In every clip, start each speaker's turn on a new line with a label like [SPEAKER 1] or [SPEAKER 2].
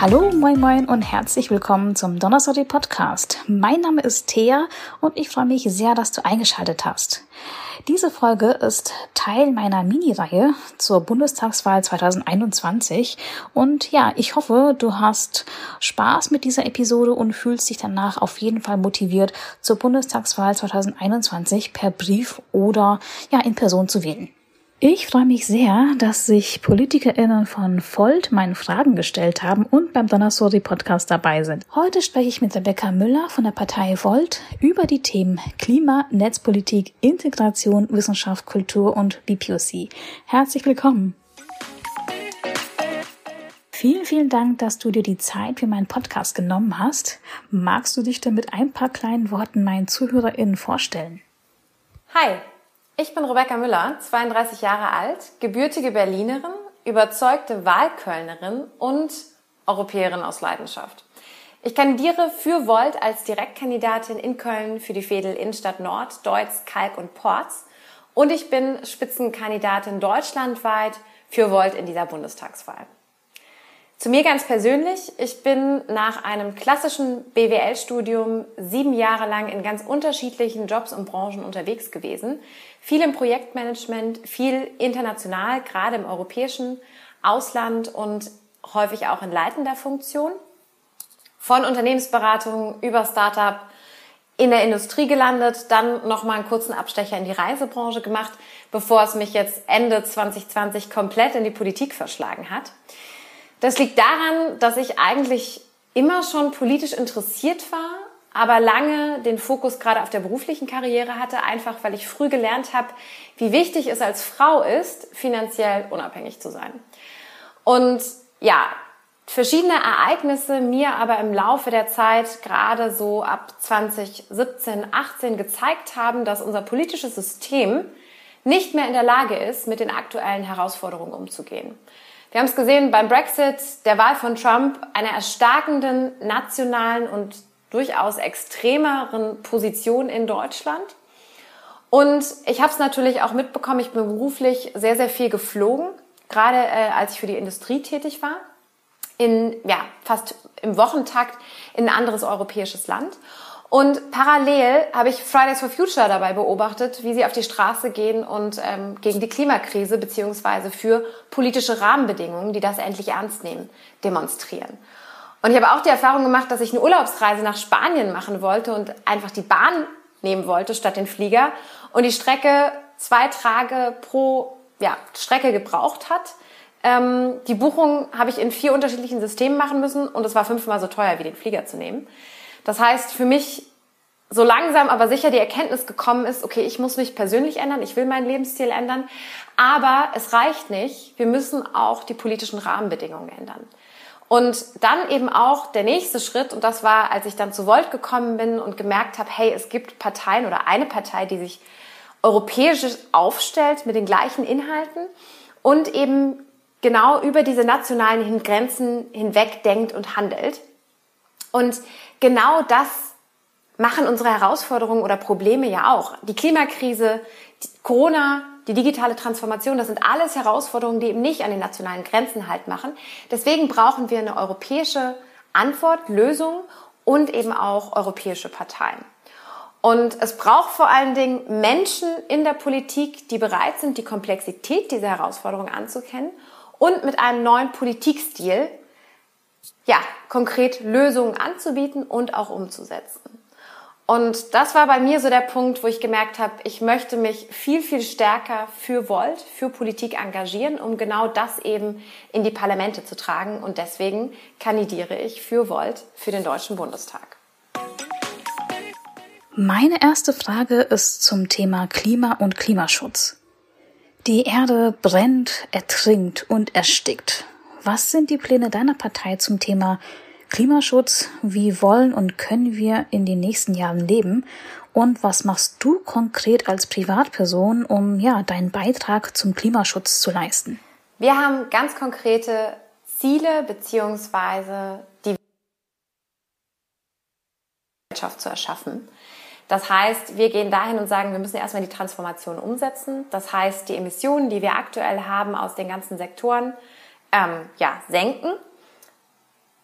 [SPEAKER 1] Hallo, moin moin und herzlich willkommen zum Donnerstag Podcast. Mein Name ist Thea und ich freue mich sehr, dass du eingeschaltet hast. Diese Folge ist Teil meiner Mini-Reihe zur Bundestagswahl 2021 und ja, ich hoffe, du hast Spaß mit dieser Episode und fühlst dich danach auf jeden Fall motiviert, zur Bundestagswahl 2021 per Brief oder ja in Person zu wählen. Ich freue mich sehr, dass sich PolitikerInnen von Volt meinen Fragen gestellt haben und beim Donnersori Podcast dabei sind. Heute spreche ich mit Rebecca Müller von der Partei Volt über die Themen Klima, Netzpolitik, Integration, Wissenschaft, Kultur und BPOC. Herzlich willkommen! Vielen, vielen Dank, dass du dir die Zeit für meinen Podcast genommen hast. Magst du dich denn mit ein paar kleinen Worten meinen ZuhörerInnen vorstellen?
[SPEAKER 2] Hi, ich bin Rebecca Müller, 32 Jahre alt, gebürtige Berlinerin, überzeugte Wahlkölnerin und Europäerin aus Leidenschaft. Ich kandidiere für Volt als Direktkandidatin in Köln für die Fädel Innenstadt Nord, Deutz, Kalk und Porz. Und ich bin Spitzenkandidatin deutschlandweit für Volt in dieser Bundestagswahl. Zu mir ganz persönlich. Ich bin nach einem klassischen BWL-Studium sieben Jahre lang in ganz unterschiedlichen Jobs und Branchen unterwegs gewesen. Viel im Projektmanagement, viel international, gerade im europäischen Ausland und häufig auch in leitender Funktion. Von Unternehmensberatung über Startup in der Industrie gelandet, dann nochmal einen kurzen Abstecher in die Reisebranche gemacht, bevor es mich jetzt Ende 2020 komplett in die Politik verschlagen hat. Das liegt daran, dass ich eigentlich immer schon politisch interessiert war, aber lange den Fokus gerade auf der beruflichen Karriere hatte, einfach weil ich früh gelernt habe, wie wichtig es als Frau ist, finanziell unabhängig zu sein. Und ja, verschiedene Ereignisse mir aber im Laufe der Zeit, gerade so ab 2017, 18 gezeigt haben, dass unser politisches System nicht mehr in der Lage ist, mit den aktuellen Herausforderungen umzugehen. Wir haben es gesehen beim Brexit, der Wahl von Trump, einer erstarkenden nationalen und durchaus extremeren Position in Deutschland. Und ich habe es natürlich auch mitbekommen, ich bin beruflich sehr, sehr viel geflogen, gerade äh, als ich für die Industrie tätig war, in ja, fast im Wochentakt in ein anderes europäisches Land. Und parallel habe ich Fridays for Future dabei beobachtet, wie sie auf die Straße gehen und ähm, gegen die Klimakrise beziehungsweise für politische Rahmenbedingungen, die das endlich ernst nehmen, demonstrieren. Und ich habe auch die Erfahrung gemacht, dass ich eine Urlaubsreise nach Spanien machen wollte und einfach die Bahn nehmen wollte statt den Flieger und die Strecke zwei Tage pro ja, Strecke gebraucht hat. Ähm, die Buchung habe ich in vier unterschiedlichen Systemen machen müssen und es war fünfmal so teuer, wie den Flieger zu nehmen. Das heißt, für mich so langsam aber sicher die Erkenntnis gekommen ist, okay, ich muss mich persönlich ändern, ich will meinen Lebensstil ändern, aber es reicht nicht, wir müssen auch die politischen Rahmenbedingungen ändern. Und dann eben auch der nächste Schritt, und das war, als ich dann zu Volt gekommen bin und gemerkt habe, hey, es gibt Parteien oder eine Partei, die sich europäisch aufstellt mit den gleichen Inhalten und eben genau über diese nationalen Grenzen hinweg denkt und handelt. Und genau das machen unsere Herausforderungen oder Probleme ja auch. Die Klimakrise, die Corona, die digitale Transformation, das sind alles Herausforderungen, die eben nicht an den nationalen Grenzen halt machen. Deswegen brauchen wir eine europäische Antwort, Lösung und eben auch europäische Parteien. Und es braucht vor allen Dingen Menschen in der Politik, die bereit sind, die Komplexität dieser Herausforderungen anzukennen und mit einem neuen Politikstil ja, konkret Lösungen anzubieten und auch umzusetzen. Und das war bei mir so der Punkt, wo ich gemerkt habe, ich möchte mich viel, viel stärker für Volt, für Politik engagieren, um genau das eben in die Parlamente zu tragen. Und deswegen kandidiere ich für Volt für den Deutschen Bundestag.
[SPEAKER 1] Meine erste Frage ist zum Thema Klima und Klimaschutz. Die Erde brennt, ertrinkt und erstickt. Was sind die Pläne deiner Partei zum Thema Klimaschutz? Wie wollen und können wir in den nächsten Jahren leben? Und was machst du konkret als Privatperson, um ja deinen Beitrag zum Klimaschutz zu leisten?
[SPEAKER 2] Wir haben ganz konkrete Ziele beziehungsweise die Wirtschaft zu erschaffen. Das heißt, wir gehen dahin und sagen, wir müssen erstmal die Transformation umsetzen. Das heißt, die Emissionen, die wir aktuell haben aus den ganzen Sektoren, ähm, ja, senken.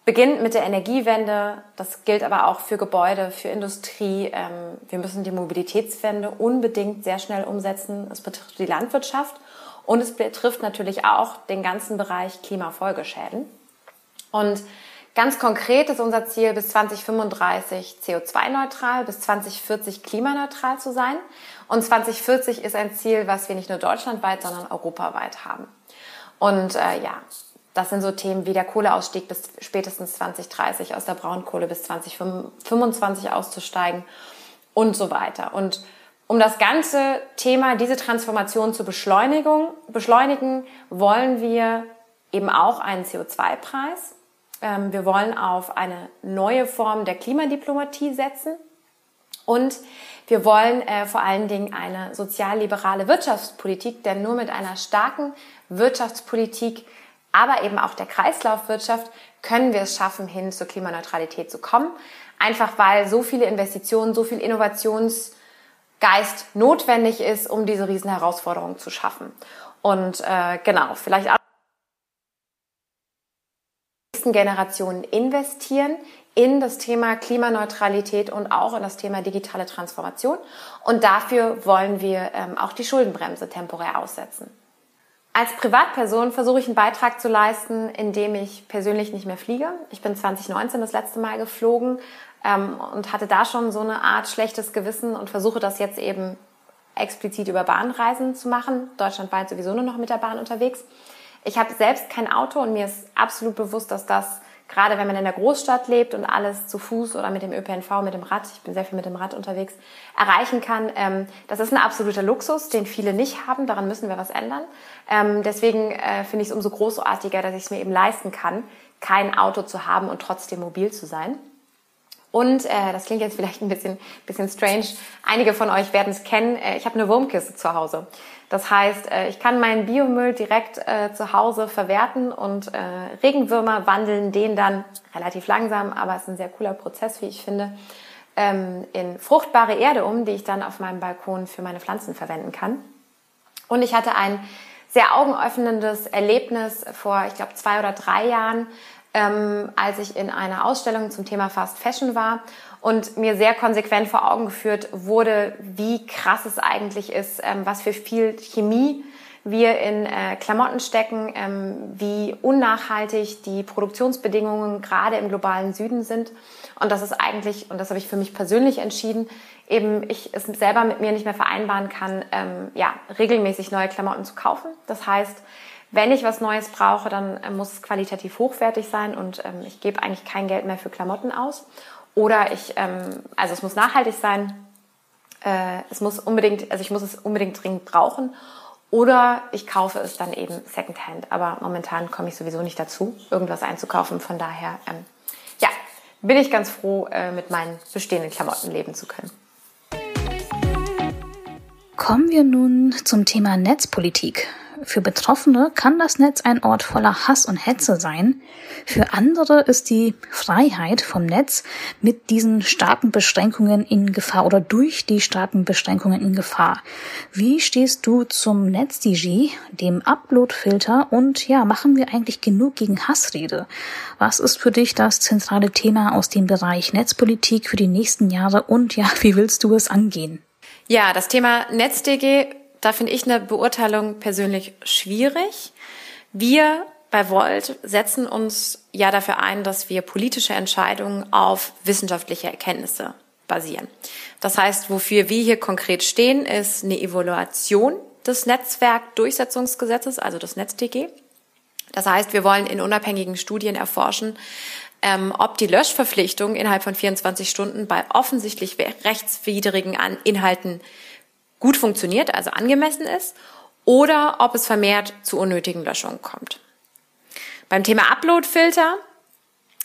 [SPEAKER 2] Beginnt mit der Energiewende. Das gilt aber auch für Gebäude, für Industrie. Ähm, wir müssen die Mobilitätswende unbedingt sehr schnell umsetzen. Es betrifft die Landwirtschaft und es betrifft natürlich auch den ganzen Bereich Klimafolgeschäden. Und ganz konkret ist unser Ziel, bis 2035 CO2-neutral, bis 2040 klimaneutral zu sein. Und 2040 ist ein Ziel, was wir nicht nur deutschlandweit, sondern europaweit haben. Und äh, ja, das sind so Themen wie der Kohleausstieg bis spätestens 2030, aus der Braunkohle bis 2025 auszusteigen und so weiter. Und um das ganze Thema, diese Transformation zu beschleunigen, beschleunigen wollen wir eben auch einen CO2-Preis. Ähm, wir wollen auf eine neue Form der Klimadiplomatie setzen und wir wollen äh, vor allen Dingen eine sozialliberale Wirtschaftspolitik, denn nur mit einer starken Wirtschaftspolitik aber eben auch der Kreislaufwirtschaft können wir es schaffen, hin zur Klimaneutralität zu kommen. Einfach weil so viele Investitionen, so viel Innovationsgeist notwendig ist, um diese Riesenherausforderung zu schaffen. Und äh, genau, vielleicht auch nächsten Generationen investieren in das Thema Klimaneutralität und auch in das Thema digitale Transformation. Und dafür wollen wir ähm, auch die Schuldenbremse temporär aussetzen. Als Privatperson versuche ich einen Beitrag zu leisten, indem ich persönlich nicht mehr fliege. Ich bin 2019 das letzte Mal geflogen ähm, und hatte da schon so eine Art schlechtes Gewissen und versuche das jetzt eben explizit über Bahnreisen zu machen. Deutschlandweit sowieso nur noch mit der Bahn unterwegs. Ich habe selbst kein Auto und mir ist absolut bewusst, dass das gerade wenn man in der Großstadt lebt und alles zu Fuß oder mit dem ÖPNV, mit dem Rad, ich bin sehr viel mit dem Rad unterwegs, erreichen kann. Ähm, das ist ein absoluter Luxus, den viele nicht haben. Daran müssen wir was ändern. Ähm, deswegen äh, finde ich es umso großartiger, dass ich es mir eben leisten kann, kein Auto zu haben und trotzdem mobil zu sein. Und äh, das klingt jetzt vielleicht ein bisschen, bisschen strange. Einige von euch werden es kennen. Äh, ich habe eine Wurmkiste zu Hause. Das heißt, äh, ich kann meinen Biomüll direkt äh, zu Hause verwerten und äh, Regenwürmer wandeln den dann relativ langsam, aber es ist ein sehr cooler Prozess, wie ich finde, ähm, in fruchtbare Erde um, die ich dann auf meinem Balkon für meine Pflanzen verwenden kann. Und ich hatte ein sehr augenöffnendes Erlebnis vor, ich glaube, zwei oder drei Jahren, ähm, als ich in einer Ausstellung zum Thema Fast Fashion war und mir sehr konsequent vor Augen geführt wurde, wie krass es eigentlich ist, ähm, was für viel Chemie wir in äh, Klamotten stecken, ähm, wie unnachhaltig die Produktionsbedingungen gerade im globalen Süden sind. Und das ist eigentlich, und das habe ich für mich persönlich entschieden, eben ich es selber mit mir nicht mehr vereinbaren kann, ähm, ja, regelmäßig neue Klamotten zu kaufen. Das heißt, wenn ich was Neues brauche, dann äh, muss es qualitativ hochwertig sein und ähm, ich gebe eigentlich kein Geld mehr für Klamotten aus. Oder ich, ähm, also es muss nachhaltig sein, äh, es muss unbedingt, also ich muss es unbedingt dringend brauchen. Oder ich kaufe es dann eben Secondhand. Aber momentan komme ich sowieso nicht dazu, irgendwas einzukaufen. Von daher, ähm, ja, bin ich ganz froh, äh, mit meinen bestehenden Klamotten leben zu können.
[SPEAKER 1] Kommen wir nun zum Thema Netzpolitik. Für Betroffene kann das Netz ein Ort voller Hass und Hetze sein. Für andere ist die Freiheit vom Netz mit diesen starken Beschränkungen in Gefahr oder durch die starken Beschränkungen in Gefahr. Wie stehst du zum NetzDG, dem Uploadfilter und ja, machen wir eigentlich genug gegen Hassrede? Was ist für dich das zentrale Thema aus dem Bereich Netzpolitik für die nächsten Jahre und ja, wie willst du es angehen?
[SPEAKER 2] Ja, das Thema NetzDG da finde ich eine Beurteilung persönlich schwierig. Wir bei Volt setzen uns ja dafür ein, dass wir politische Entscheidungen auf wissenschaftliche Erkenntnisse basieren. Das heißt, wofür wir hier konkret stehen, ist eine Evaluation des Netzwerkdurchsetzungsgesetzes, also des NetzDG. Das heißt, wir wollen in unabhängigen Studien erforschen, ähm, ob die Löschverpflichtung innerhalb von 24 Stunden bei offensichtlich rechtswidrigen Inhalten gut funktioniert, also angemessen ist, oder ob es vermehrt zu unnötigen Löschungen kommt. Beim Thema Uploadfilter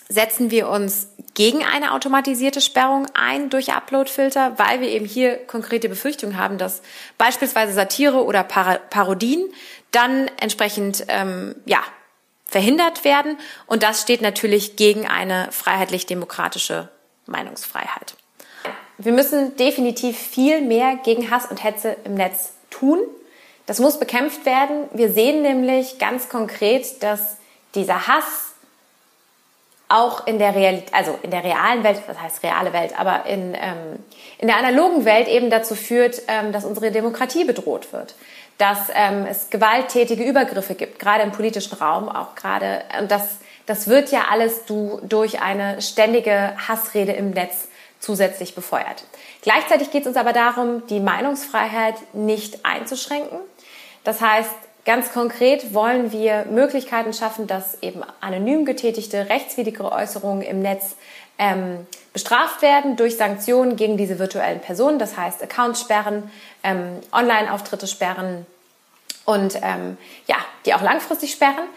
[SPEAKER 2] setzen wir uns gegen eine automatisierte Sperrung ein durch Uploadfilter, weil wir eben hier konkrete Befürchtungen haben, dass beispielsweise Satire oder Parodien dann entsprechend ähm, ja verhindert werden und das steht natürlich gegen eine freiheitlich-demokratische Meinungsfreiheit. Wir müssen definitiv viel mehr gegen Hass und Hetze im Netz tun. Das muss bekämpft werden. Wir sehen nämlich ganz konkret, dass dieser Hass auch in der Realität, also in der realen Welt, was heißt reale Welt, aber in, ähm, in der analogen Welt eben dazu führt, ähm, dass unsere Demokratie bedroht wird. Dass ähm, es gewalttätige Übergriffe gibt, gerade im politischen Raum, auch gerade, und das, das wird ja alles du, durch eine ständige Hassrede im Netz zusätzlich befeuert. Gleichzeitig geht es uns aber darum, die Meinungsfreiheit nicht einzuschränken. Das heißt, Ganz konkret wollen wir Möglichkeiten schaffen, dass eben anonym getätigte rechtswidrige Äußerungen im Netz ähm, bestraft werden durch Sanktionen gegen diese virtuellen Personen, das heißt Accounts sperren, ähm, Online-Auftritte sperren und ähm, ja, die auch langfristig sperren.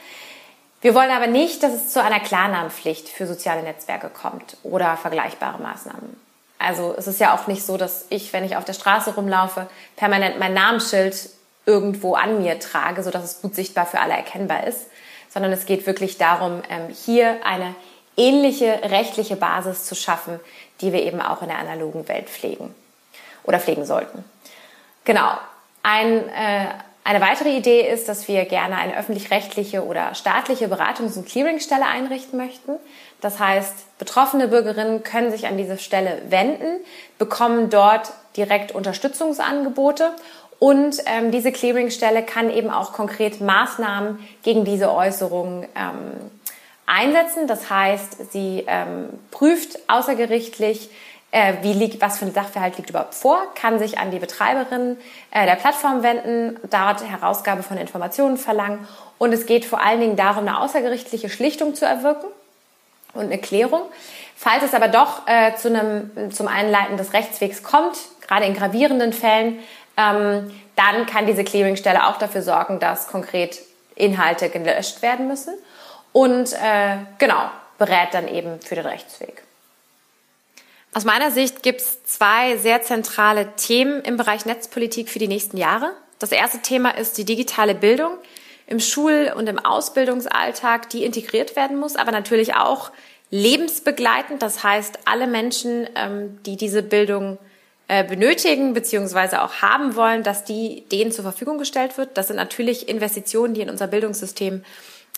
[SPEAKER 2] Wir wollen aber nicht, dass es zu einer Klarnamenpflicht für soziale Netzwerke kommt oder vergleichbare Maßnahmen. Also es ist ja auch nicht so, dass ich, wenn ich auf der Straße rumlaufe, permanent mein Namensschild irgendwo an mir trage, sodass es gut sichtbar für alle erkennbar ist, sondern es geht wirklich darum, ähm, hier eine ähnliche rechtliche Basis zu schaffen, die wir eben auch in der analogen Welt pflegen oder pflegen sollten. Genau. Ein, äh, eine weitere Idee ist, dass wir gerne eine öffentlich-rechtliche oder staatliche Beratungs- und Clearingstelle einrichten möchten. Das heißt, betroffene Bürgerinnen können sich an diese Stelle wenden, bekommen dort direkt Unterstützungsangebote und ähm, diese Clearingstelle kann eben auch konkret Maßnahmen gegen diese Äußerungen ähm, einsetzen. Das heißt, sie ähm, prüft außergerichtlich, äh, wie liegt, was für ein Sachverhalt liegt überhaupt vor, kann sich an die Betreiberin äh, der Plattform wenden, dort Herausgabe von Informationen verlangen. Und es geht vor allen Dingen darum, eine außergerichtliche Schlichtung zu erwirken und eine Klärung. Falls es aber doch äh, zu einem, zum Einleiten des Rechtswegs kommt, gerade in gravierenden Fällen, ähm, dann kann diese Clearingstelle auch dafür sorgen, dass konkret Inhalte gelöscht werden müssen und äh, genau, berät dann eben für den Rechtsweg. Aus meiner Sicht gibt es zwei sehr zentrale Themen im Bereich Netzpolitik für die nächsten Jahre. Das erste Thema ist die digitale Bildung im Schul- und im Ausbildungsalltag, die integriert werden muss, aber natürlich auch lebensbegleitend. Das heißt, alle Menschen, ähm, die diese Bildung äh, benötigen beziehungsweise auch haben wollen, dass die denen zur Verfügung gestellt wird. Das sind natürlich Investitionen, die in unser Bildungssystem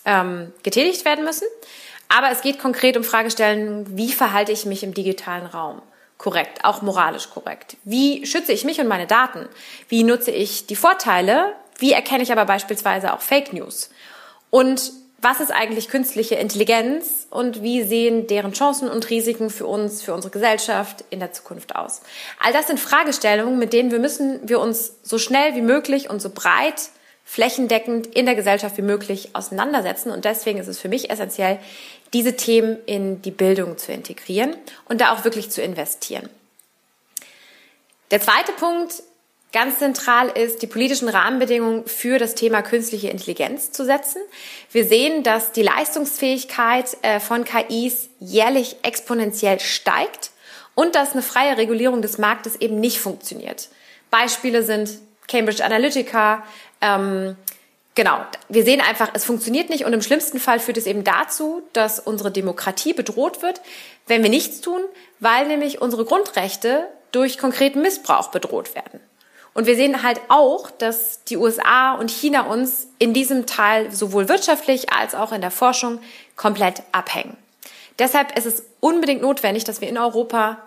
[SPEAKER 2] ähm, getätigt werden müssen. Aber es geht konkret um Fragestellungen, wie verhalte ich mich im digitalen Raum? Korrekt, auch moralisch korrekt. Wie schütze ich mich und meine Daten? Wie nutze ich die Vorteile? Wie erkenne ich aber beispielsweise auch Fake News? Und was ist eigentlich künstliche Intelligenz und wie sehen deren Chancen und Risiken für uns, für unsere Gesellschaft in der Zukunft aus? All das sind Fragestellungen, mit denen wir müssen wir uns so schnell wie möglich und so breit flächendeckend in der Gesellschaft wie möglich auseinandersetzen. Und deswegen ist es für mich essentiell, diese Themen in die Bildung zu integrieren und da auch wirklich zu investieren. Der zweite Punkt Ganz zentral ist, die politischen Rahmenbedingungen für das Thema künstliche Intelligenz zu setzen. Wir sehen, dass die Leistungsfähigkeit äh, von KIs jährlich exponentiell steigt und dass eine freie Regulierung des Marktes eben nicht funktioniert. Beispiele sind Cambridge Analytica. Ähm, genau, wir sehen einfach, es funktioniert nicht und im schlimmsten Fall führt es eben dazu, dass unsere Demokratie bedroht wird, wenn wir nichts tun, weil nämlich unsere Grundrechte durch konkreten Missbrauch bedroht werden. Und wir sehen halt auch, dass die USA und China uns in diesem Teil sowohl wirtschaftlich als auch in der Forschung komplett abhängen. Deshalb ist es unbedingt notwendig, dass wir in Europa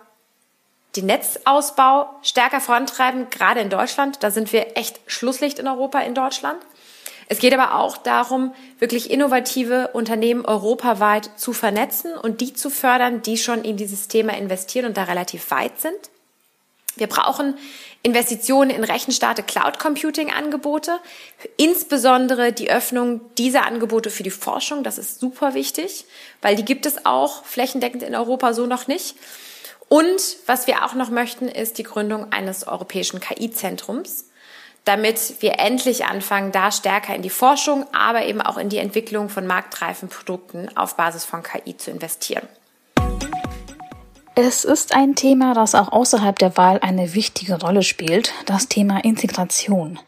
[SPEAKER 2] den Netzausbau stärker vorantreiben, gerade in Deutschland. Da sind wir echt Schlusslicht in Europa in Deutschland. Es geht aber auch darum, wirklich innovative Unternehmen europaweit zu vernetzen und die zu fördern, die schon in dieses Thema investieren und da relativ weit sind. Wir brauchen Investitionen in rechenstarke Cloud Computing Angebote, insbesondere die Öffnung dieser Angebote für die Forschung, das ist super wichtig, weil die gibt es auch flächendeckend in Europa so noch nicht. Und was wir auch noch möchten, ist die Gründung eines europäischen KI-Zentrums, damit wir endlich anfangen, da stärker in die Forschung, aber eben auch in die Entwicklung von marktreifen Produkten auf Basis von KI zu investieren.
[SPEAKER 1] Es ist ein Thema, das auch außerhalb der Wahl eine wichtige Rolle spielt, das Thema Integration.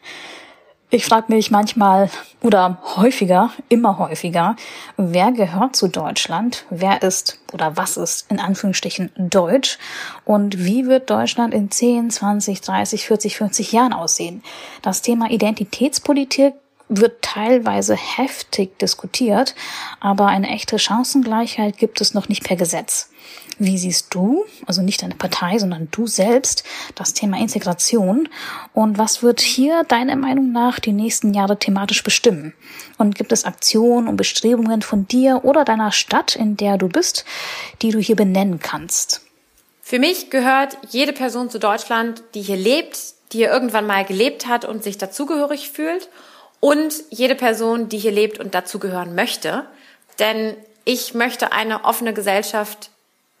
[SPEAKER 1] Ich frage mich manchmal oder häufiger, immer häufiger, wer gehört zu Deutschland, wer ist oder was ist in Anführungsstrichen Deutsch und wie wird Deutschland in 10, 20, 30, 40, 50 Jahren aussehen. Das Thema Identitätspolitik wird teilweise heftig diskutiert, aber eine echte Chancengleichheit gibt es noch nicht per Gesetz. Wie siehst du, also nicht deine Partei, sondern du selbst, das Thema Integration? Und was wird hier deiner Meinung nach die nächsten Jahre thematisch bestimmen? Und gibt es Aktionen und Bestrebungen von dir oder deiner Stadt, in der du bist, die du hier benennen kannst?
[SPEAKER 2] Für mich gehört jede Person zu Deutschland, die hier lebt, die hier irgendwann mal gelebt hat und sich dazugehörig fühlt und jede Person, die hier lebt und dazugehören möchte. Denn ich möchte eine offene Gesellschaft,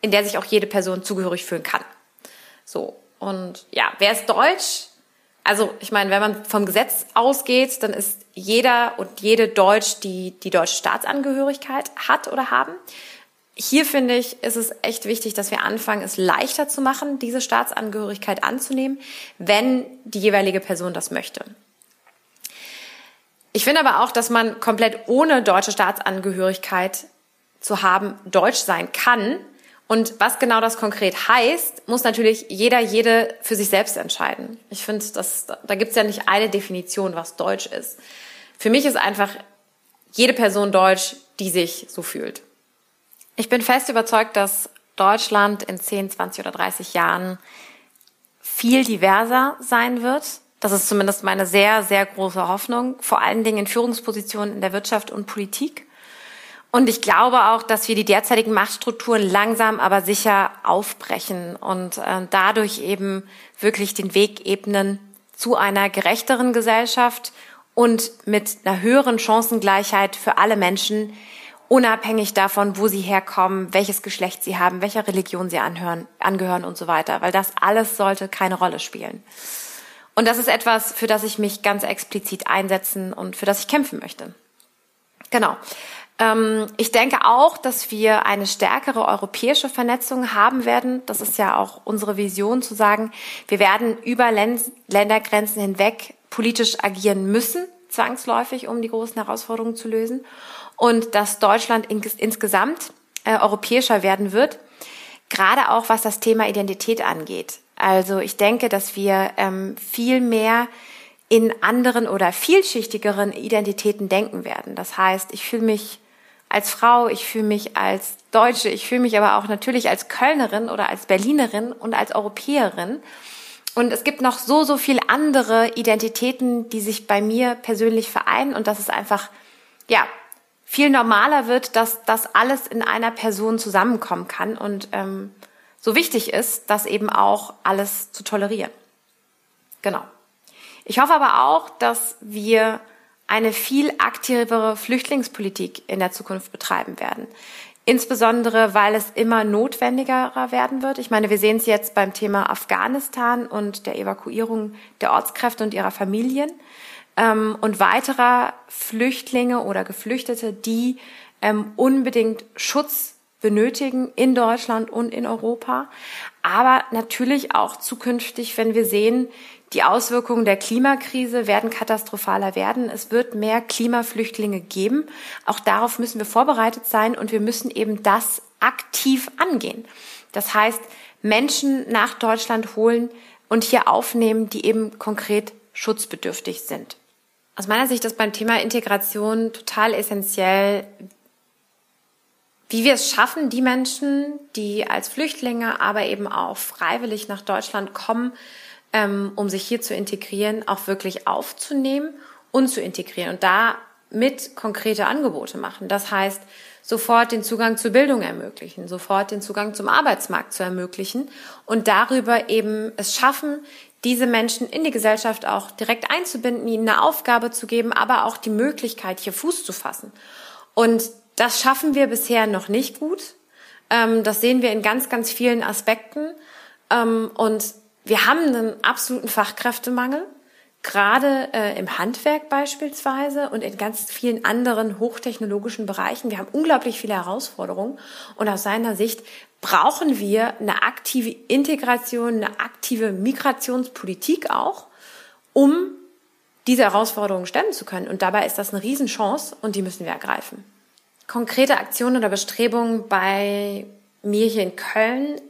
[SPEAKER 2] in der sich auch jede Person zugehörig fühlen kann. So. Und ja, wer ist deutsch? Also, ich meine, wenn man vom Gesetz ausgeht, dann ist jeder und jede Deutsch, die die deutsche Staatsangehörigkeit hat oder haben. Hier finde ich, ist es echt wichtig, dass wir anfangen, es leichter zu machen, diese Staatsangehörigkeit anzunehmen, wenn die jeweilige Person das möchte. Ich finde aber auch, dass man komplett ohne deutsche Staatsangehörigkeit zu haben deutsch sein kann. Und was genau das konkret heißt, muss natürlich jeder, jede für sich selbst entscheiden. Ich finde, da gibt es ja nicht eine Definition, was deutsch ist. Für mich ist einfach jede Person deutsch, die sich so fühlt. Ich bin fest überzeugt, dass Deutschland in 10, 20 oder 30 Jahren viel diverser sein wird das ist zumindest meine sehr, sehr große Hoffnung, vor allen Dingen in Führungspositionen in der Wirtschaft und Politik. Und ich glaube auch, dass wir die derzeitigen Machtstrukturen langsam aber sicher aufbrechen und äh, dadurch eben wirklich den Weg ebnen zu einer gerechteren Gesellschaft und mit einer höheren Chancengleichheit für alle Menschen, unabhängig davon, wo sie herkommen, welches Geschlecht sie haben, welcher Religion sie anhören, angehören und so weiter, weil das alles sollte keine Rolle spielen. Und das ist etwas, für das ich mich ganz explizit einsetzen und für das ich kämpfen möchte. Genau. Ähm, ich denke auch, dass wir eine stärkere europäische Vernetzung haben werden. Das ist ja auch unsere Vision zu sagen, wir werden über Ländergrenzen hinweg politisch agieren müssen, zwangsläufig, um die großen Herausforderungen zu lösen. Und dass Deutschland insgesamt äh, europäischer werden wird, gerade auch was das Thema Identität angeht. Also ich denke, dass wir ähm, viel mehr in anderen oder vielschichtigeren Identitäten denken werden. Das heißt, ich fühle mich als Frau, ich fühle mich als Deutsche, ich fühle mich aber auch natürlich als Kölnerin oder als Berlinerin und als Europäerin. Und es gibt noch so, so viel andere Identitäten, die sich bei mir persönlich vereinen und dass es einfach, ja, viel normaler wird, dass das alles in einer Person zusammenkommen kann und ähm, so wichtig ist, das eben auch alles zu tolerieren. Genau. Ich hoffe aber auch, dass wir eine viel aktivere Flüchtlingspolitik in der Zukunft betreiben werden. Insbesondere, weil es immer notwendiger werden wird. Ich meine, wir sehen es jetzt beim Thema Afghanistan und der Evakuierung der Ortskräfte und ihrer Familien ähm, und weiterer Flüchtlinge oder Geflüchtete, die ähm, unbedingt Schutz benötigen in Deutschland und in Europa. Aber natürlich auch zukünftig, wenn wir sehen, die Auswirkungen der Klimakrise werden katastrophaler werden. Es wird mehr Klimaflüchtlinge geben. Auch darauf müssen wir vorbereitet sein und wir müssen eben das aktiv angehen. Das heißt, Menschen nach Deutschland holen und hier aufnehmen, die eben konkret schutzbedürftig sind. Aus meiner Sicht ist beim Thema Integration total essentiell, wie wir es schaffen, die Menschen, die als Flüchtlinge, aber eben auch freiwillig nach Deutschland kommen, ähm, um sich hier zu integrieren, auch wirklich aufzunehmen und zu integrieren und damit konkrete Angebote machen. Das heißt, sofort den Zugang zur Bildung ermöglichen, sofort den Zugang zum Arbeitsmarkt zu ermöglichen und darüber eben es schaffen, diese Menschen in die Gesellschaft auch direkt einzubinden, ihnen eine Aufgabe zu geben, aber auch die Möglichkeit, hier Fuß zu fassen. Und das schaffen wir bisher noch nicht gut. Ähm, das sehen wir in ganz, ganz vielen Aspekten. Ähm, und wir haben einen absoluten Fachkräftemangel, gerade äh, im Handwerk beispielsweise und in ganz vielen anderen hochtechnologischen Bereichen. Wir haben unglaublich viele Herausforderungen. Und aus seiner Sicht brauchen wir eine aktive Integration, eine aktive Migrationspolitik auch, um diese Herausforderungen stemmen zu können. Und dabei ist das eine Riesenchance und die müssen wir ergreifen konkrete Aktionen oder Bestrebungen bei mir hier in Köln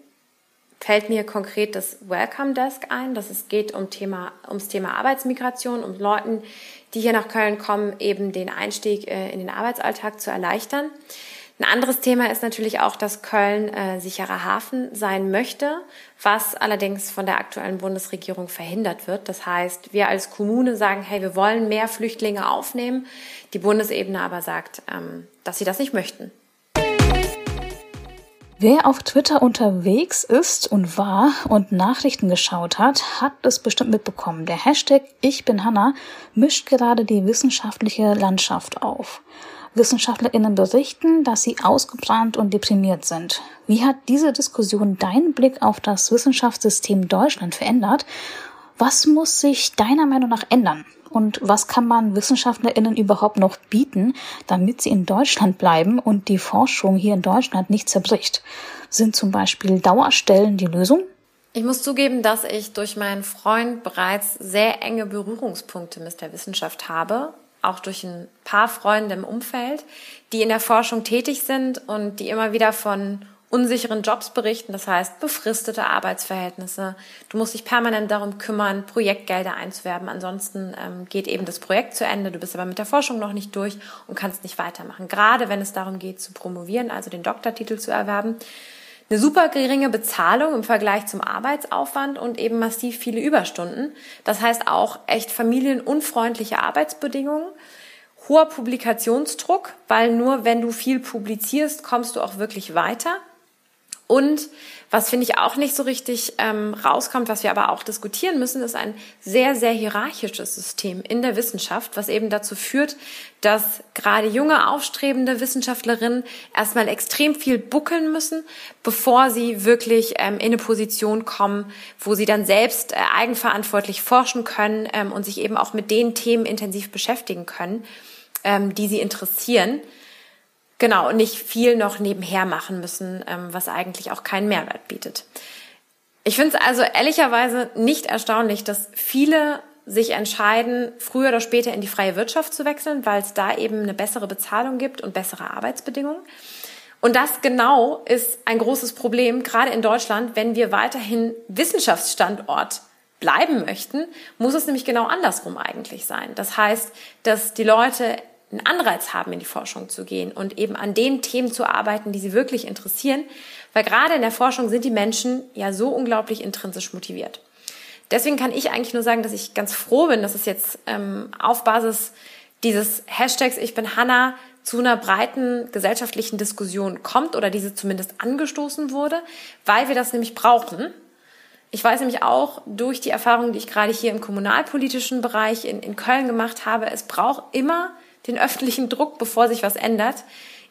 [SPEAKER 2] fällt mir konkret das Welcome Desk ein. dass es geht um Thema, ums Thema Arbeitsmigration, um Leuten, die hier nach Köln kommen, eben den Einstieg äh, in den Arbeitsalltag zu erleichtern. Ein anderes Thema ist natürlich auch, dass Köln äh, sicherer Hafen sein möchte, was allerdings von der aktuellen Bundesregierung verhindert wird. Das heißt, wir als Kommune sagen, hey, wir wollen mehr Flüchtlinge aufnehmen. Die Bundesebene aber sagt, ähm, dass sie das nicht möchten.
[SPEAKER 1] Wer auf Twitter unterwegs ist und war und Nachrichten geschaut hat, hat es bestimmt mitbekommen. Der Hashtag Ich bin Hanna mischt gerade die wissenschaftliche Landschaft auf. WissenschaftlerInnen berichten, dass sie ausgebrannt und deprimiert sind. Wie hat diese Diskussion deinen Blick auf das Wissenschaftssystem Deutschland verändert? Was muss sich deiner Meinung nach ändern? und was kann man WissenschaftlerInnen überhaupt noch bieten, damit sie in Deutschland bleiben und die Forschung hier in Deutschland nicht zerbricht? Sind zum Beispiel Dauerstellen die Lösung?
[SPEAKER 2] Ich muss zugeben, dass ich durch meinen Freund bereits sehr enge Berührungspunkte mit der Wissenschaft habe, auch durch ein paar Freunde im Umfeld, die in der Forschung tätig sind und die immer wieder von unsicheren Jobs berichten, das heißt befristete Arbeitsverhältnisse. Du musst dich permanent darum kümmern, Projektgelder einzuwerben. Ansonsten ähm, geht eben das Projekt zu Ende. Du bist aber mit der Forschung noch nicht durch und kannst nicht weitermachen. Gerade wenn es darum geht, zu promovieren, also den Doktortitel zu erwerben. Eine super geringe Bezahlung im Vergleich zum Arbeitsaufwand und eben massiv viele Überstunden. Das heißt auch echt familienunfreundliche Arbeitsbedingungen hoher Publikationsdruck, weil nur wenn du viel publizierst, kommst du auch wirklich weiter. Und was finde ich auch nicht so richtig ähm, rauskommt, was wir aber auch diskutieren müssen, ist ein sehr, sehr hierarchisches System in der Wissenschaft, was eben dazu führt, dass gerade junge, aufstrebende Wissenschaftlerinnen erstmal extrem viel buckeln müssen, bevor sie wirklich ähm, in eine Position kommen, wo sie dann selbst äh, eigenverantwortlich forschen können ähm, und sich eben auch mit den Themen intensiv beschäftigen können, ähm, die sie interessieren. Genau, und nicht viel noch nebenher machen müssen, ähm, was eigentlich auch keinen Mehrwert bietet. Ich finde es also ehrlicherweise nicht erstaunlich, dass viele sich entscheiden, früher oder später in die freie Wirtschaft zu wechseln, weil es da eben eine bessere Bezahlung gibt und bessere Arbeitsbedingungen. Und das genau ist ein großes Problem, gerade in Deutschland, wenn wir weiterhin Wissenschaftsstandort bleiben möchten, muss es nämlich genau andersrum eigentlich sein. Das heißt, dass die Leute einen Anreiz haben, in die Forschung zu gehen und eben an den Themen zu arbeiten, die sie wirklich interessieren, weil gerade in der Forschung sind die Menschen ja so unglaublich intrinsisch motiviert. Deswegen kann ich eigentlich nur sagen, dass ich ganz froh bin, dass es jetzt ähm, auf Basis dieses Hashtags Ich bin Hanna zu einer breiten gesellschaftlichen Diskussion kommt oder diese zumindest angestoßen wurde, weil wir das nämlich brauchen. Ich weiß nämlich auch durch die Erfahrungen, die ich gerade hier im kommunalpolitischen Bereich in, in Köln gemacht habe, es braucht immer den öffentlichen Druck, bevor sich was ändert.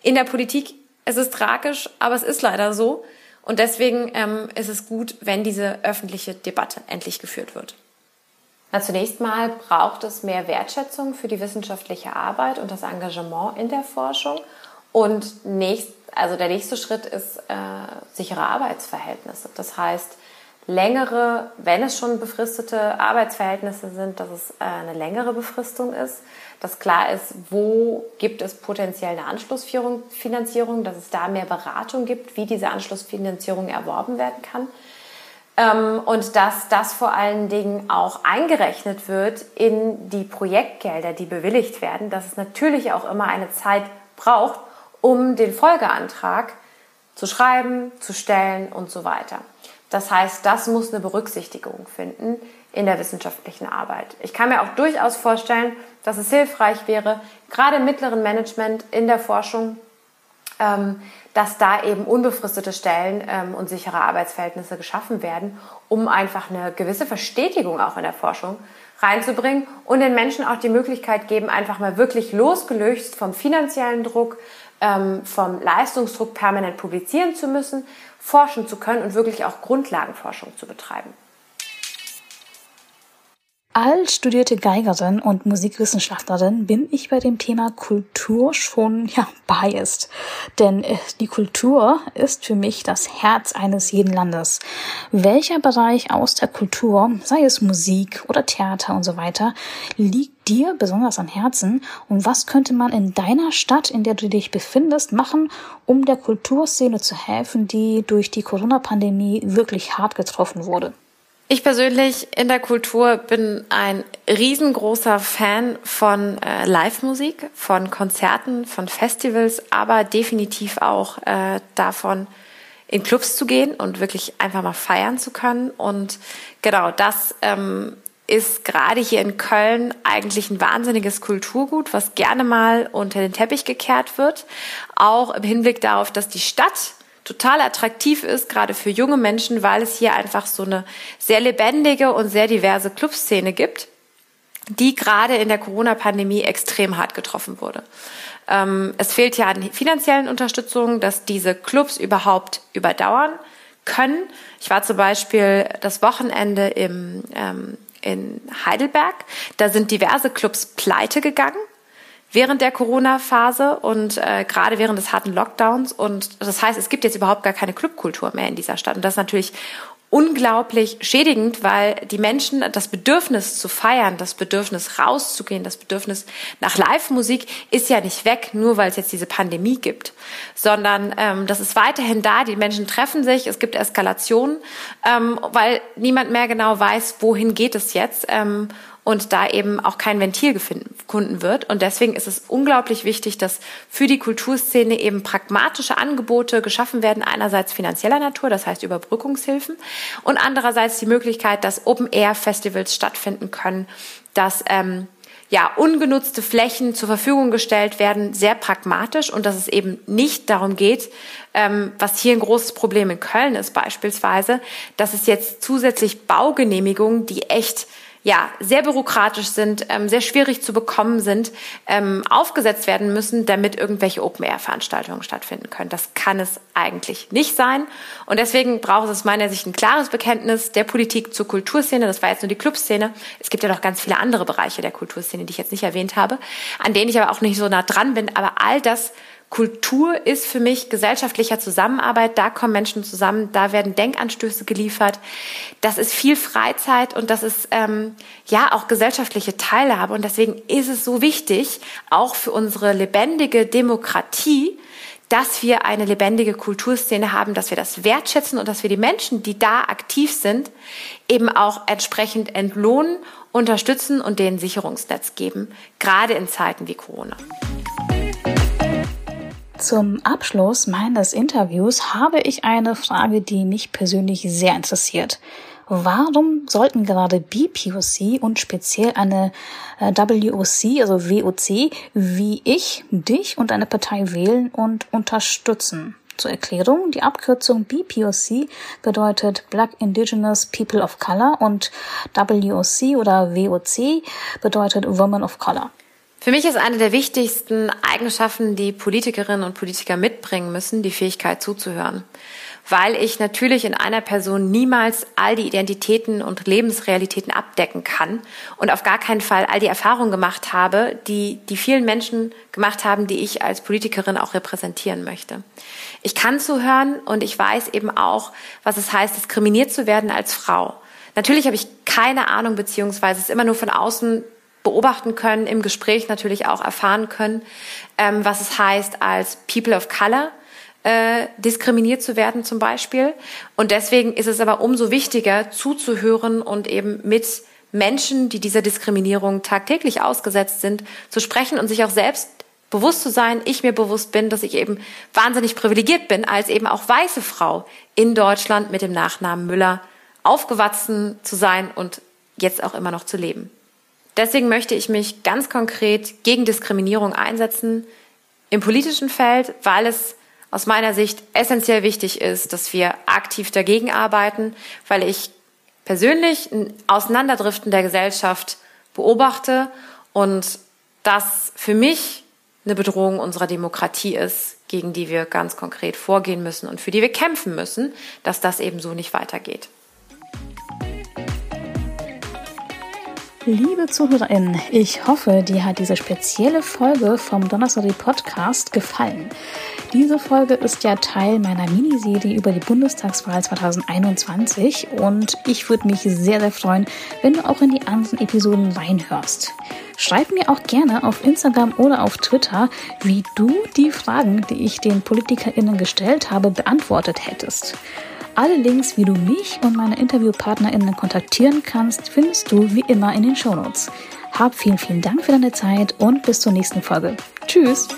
[SPEAKER 2] In der Politik, es ist tragisch, aber es ist leider so. Und deswegen ähm, ist es gut, wenn diese öffentliche Debatte endlich geführt wird. Na, zunächst mal braucht es mehr Wertschätzung für die wissenschaftliche Arbeit und das Engagement in der Forschung. Und nächst, also der nächste Schritt ist äh, sichere Arbeitsverhältnisse. Das heißt, längere, wenn es schon befristete Arbeitsverhältnisse sind, dass es äh, eine längere Befristung ist, dass klar ist, wo gibt es potenziell eine Anschlussfinanzierung, dass es da mehr Beratung gibt, wie diese Anschlussfinanzierung erworben werden kann. Ähm, und dass das vor allen Dingen auch eingerechnet wird in die Projektgelder, die bewilligt werden, dass es natürlich auch immer eine Zeit braucht, um den Folgeantrag zu schreiben, zu stellen und so weiter. Das heißt, das muss eine Berücksichtigung finden in der wissenschaftlichen Arbeit. Ich kann mir auch durchaus vorstellen, dass es hilfreich wäre, gerade im mittleren Management in der Forschung, ähm, dass da eben unbefristete Stellen ähm, und sichere Arbeitsverhältnisse geschaffen werden, um einfach eine gewisse Verstetigung auch in der Forschung reinzubringen und den Menschen auch die Möglichkeit geben, einfach mal wirklich losgelöst vom finanziellen Druck, ähm, vom Leistungsdruck permanent publizieren zu müssen, forschen zu können und wirklich auch Grundlagenforschung zu betreiben.
[SPEAKER 1] Als studierte Geigerin und Musikwissenschaftlerin bin ich bei dem Thema Kultur schon ja biased, denn äh, die Kultur ist für mich das Herz eines jeden Landes. Welcher Bereich aus der Kultur, sei es Musik oder Theater und so weiter, liegt dir besonders am Herzen und was könnte man in deiner Stadt, in der du dich befindest, machen, um der Kulturszene zu helfen, die durch die Corona-Pandemie wirklich hart getroffen wurde?
[SPEAKER 2] Ich persönlich in der Kultur bin ein riesengroßer Fan von äh, Live-Musik, von Konzerten, von Festivals, aber definitiv auch äh, davon, in Clubs zu gehen und wirklich einfach mal feiern zu können. Und genau das ähm, ist gerade hier in Köln eigentlich ein wahnsinniges Kulturgut, was gerne mal unter den Teppich gekehrt wird. Auch im Hinblick darauf, dass die Stadt total attraktiv ist, gerade für junge Menschen, weil es hier einfach so eine sehr lebendige und sehr diverse Clubszene gibt, die gerade in der Corona-Pandemie extrem hart getroffen wurde. Ähm, es fehlt ja an finanziellen Unterstützungen, dass diese Clubs überhaupt überdauern können. Ich war zum Beispiel das Wochenende im, ähm, in Heidelberg. Da sind diverse Clubs pleite gegangen während der Corona-Phase und äh, gerade während des harten Lockdowns. Und das heißt, es gibt jetzt überhaupt gar keine Clubkultur mehr in dieser Stadt. Und das ist natürlich unglaublich schädigend, weil die Menschen das Bedürfnis zu feiern, das Bedürfnis rauszugehen, das Bedürfnis nach Live-Musik ist ja nicht weg, nur weil es jetzt diese Pandemie gibt, sondern ähm, das ist weiterhin da. Die Menschen treffen sich, es gibt Eskalationen, ähm, weil niemand mehr genau weiß, wohin geht es jetzt. Ähm, und da eben auch kein Ventil gefunden wird. Und deswegen ist es unglaublich wichtig, dass für die Kulturszene eben pragmatische Angebote geschaffen werden, einerseits finanzieller Natur, das heißt Überbrückungshilfen, und andererseits die Möglichkeit, dass Open-Air-Festivals stattfinden können, dass ähm, ja, ungenutzte Flächen zur Verfügung gestellt werden, sehr pragmatisch und dass es eben nicht darum geht, ähm, was hier ein großes Problem in Köln ist beispielsweise, dass es jetzt zusätzlich Baugenehmigungen, die echt ja, sehr bürokratisch sind, ähm, sehr schwierig zu bekommen sind, ähm, aufgesetzt werden müssen, damit irgendwelche Open-Air-Veranstaltungen stattfinden können. Das kann es eigentlich nicht sein. Und deswegen braucht es aus meiner Sicht ein klares Bekenntnis der Politik zur Kulturszene. Das war jetzt nur die Clubszene. Es gibt ja noch ganz viele andere Bereiche der Kulturszene, die ich jetzt nicht erwähnt habe, an denen ich aber auch nicht so nah dran bin. Aber all das Kultur ist für mich gesellschaftlicher Zusammenarbeit. Da kommen Menschen zusammen, da werden Denkanstöße geliefert. Das ist viel Freizeit und das ist ähm, ja auch gesellschaftliche Teilhabe. Und deswegen ist es so wichtig, auch für unsere lebendige Demokratie, dass wir eine lebendige Kulturszene haben, dass wir das wertschätzen und dass wir die Menschen, die da aktiv sind, eben auch entsprechend entlohnen, unterstützen und denen Sicherungsnetz geben, gerade in Zeiten wie Corona.
[SPEAKER 1] Zum Abschluss meines Interviews habe ich eine Frage, die mich persönlich sehr interessiert. Warum sollten gerade BPOC und speziell eine äh, WOC, also WOC, wie ich, dich und eine Partei wählen und unterstützen? Zur Erklärung, die Abkürzung BPOC bedeutet Black Indigenous People of Color und WOC oder WOC bedeutet Women of Color.
[SPEAKER 2] Für mich ist eine der wichtigsten Eigenschaften, die Politikerinnen und Politiker mitbringen müssen, die Fähigkeit zuzuhören. Weil ich natürlich in einer Person niemals all die Identitäten und Lebensrealitäten abdecken kann und auf gar keinen Fall all die Erfahrungen gemacht habe, die die vielen Menschen gemacht haben, die ich als Politikerin auch repräsentieren möchte. Ich kann zuhören und ich weiß eben auch, was es heißt, diskriminiert zu werden als Frau. Natürlich habe ich keine Ahnung, beziehungsweise es immer nur von außen beobachten können, im Gespräch natürlich auch erfahren können, ähm, was es heißt, als People of Color äh, diskriminiert zu werden zum Beispiel. Und deswegen ist es aber umso wichtiger, zuzuhören und eben mit Menschen, die dieser Diskriminierung tagtäglich ausgesetzt sind, zu sprechen und sich auch selbst bewusst zu sein, ich mir bewusst bin, dass ich eben wahnsinnig privilegiert bin, als eben auch weiße Frau in Deutschland mit dem Nachnamen Müller aufgewachsen zu sein und jetzt auch immer noch zu leben. Deswegen möchte ich mich ganz konkret gegen Diskriminierung einsetzen im politischen Feld, weil es aus meiner Sicht essentiell wichtig ist, dass wir aktiv dagegen arbeiten, weil ich persönlich ein Auseinanderdriften der Gesellschaft beobachte und das für mich eine Bedrohung unserer Demokratie ist, gegen die wir ganz konkret vorgehen müssen und für die wir kämpfen müssen, dass das eben so nicht weitergeht.
[SPEAKER 1] Liebe ZuhörerInnen, ich hoffe, dir hat diese spezielle Folge vom Donnerstag Podcast gefallen. Diese Folge ist ja Teil meiner Miniserie über die Bundestagswahl 2021 und ich würde mich sehr, sehr freuen, wenn du auch in die anderen Episoden reinhörst. Schreib mir auch gerne auf Instagram oder auf Twitter, wie du die Fragen, die ich den PolitikerInnen gestellt habe, beantwortet hättest. Alle Links, wie du mich und meine InterviewpartnerInnen kontaktieren kannst, findest du wie immer in den Shownotes. Hab vielen, vielen Dank für deine Zeit und bis zur nächsten Folge. Tschüss!